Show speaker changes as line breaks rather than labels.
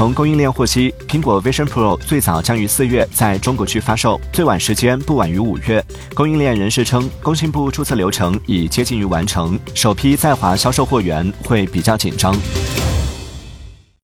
从供应链获悉苹果 vision pro 最早将于四月在中国区发售最晚时间不晚于五月。供应链人士称工信部注册流程已接近于完成首批在华销售货源会比较紧张。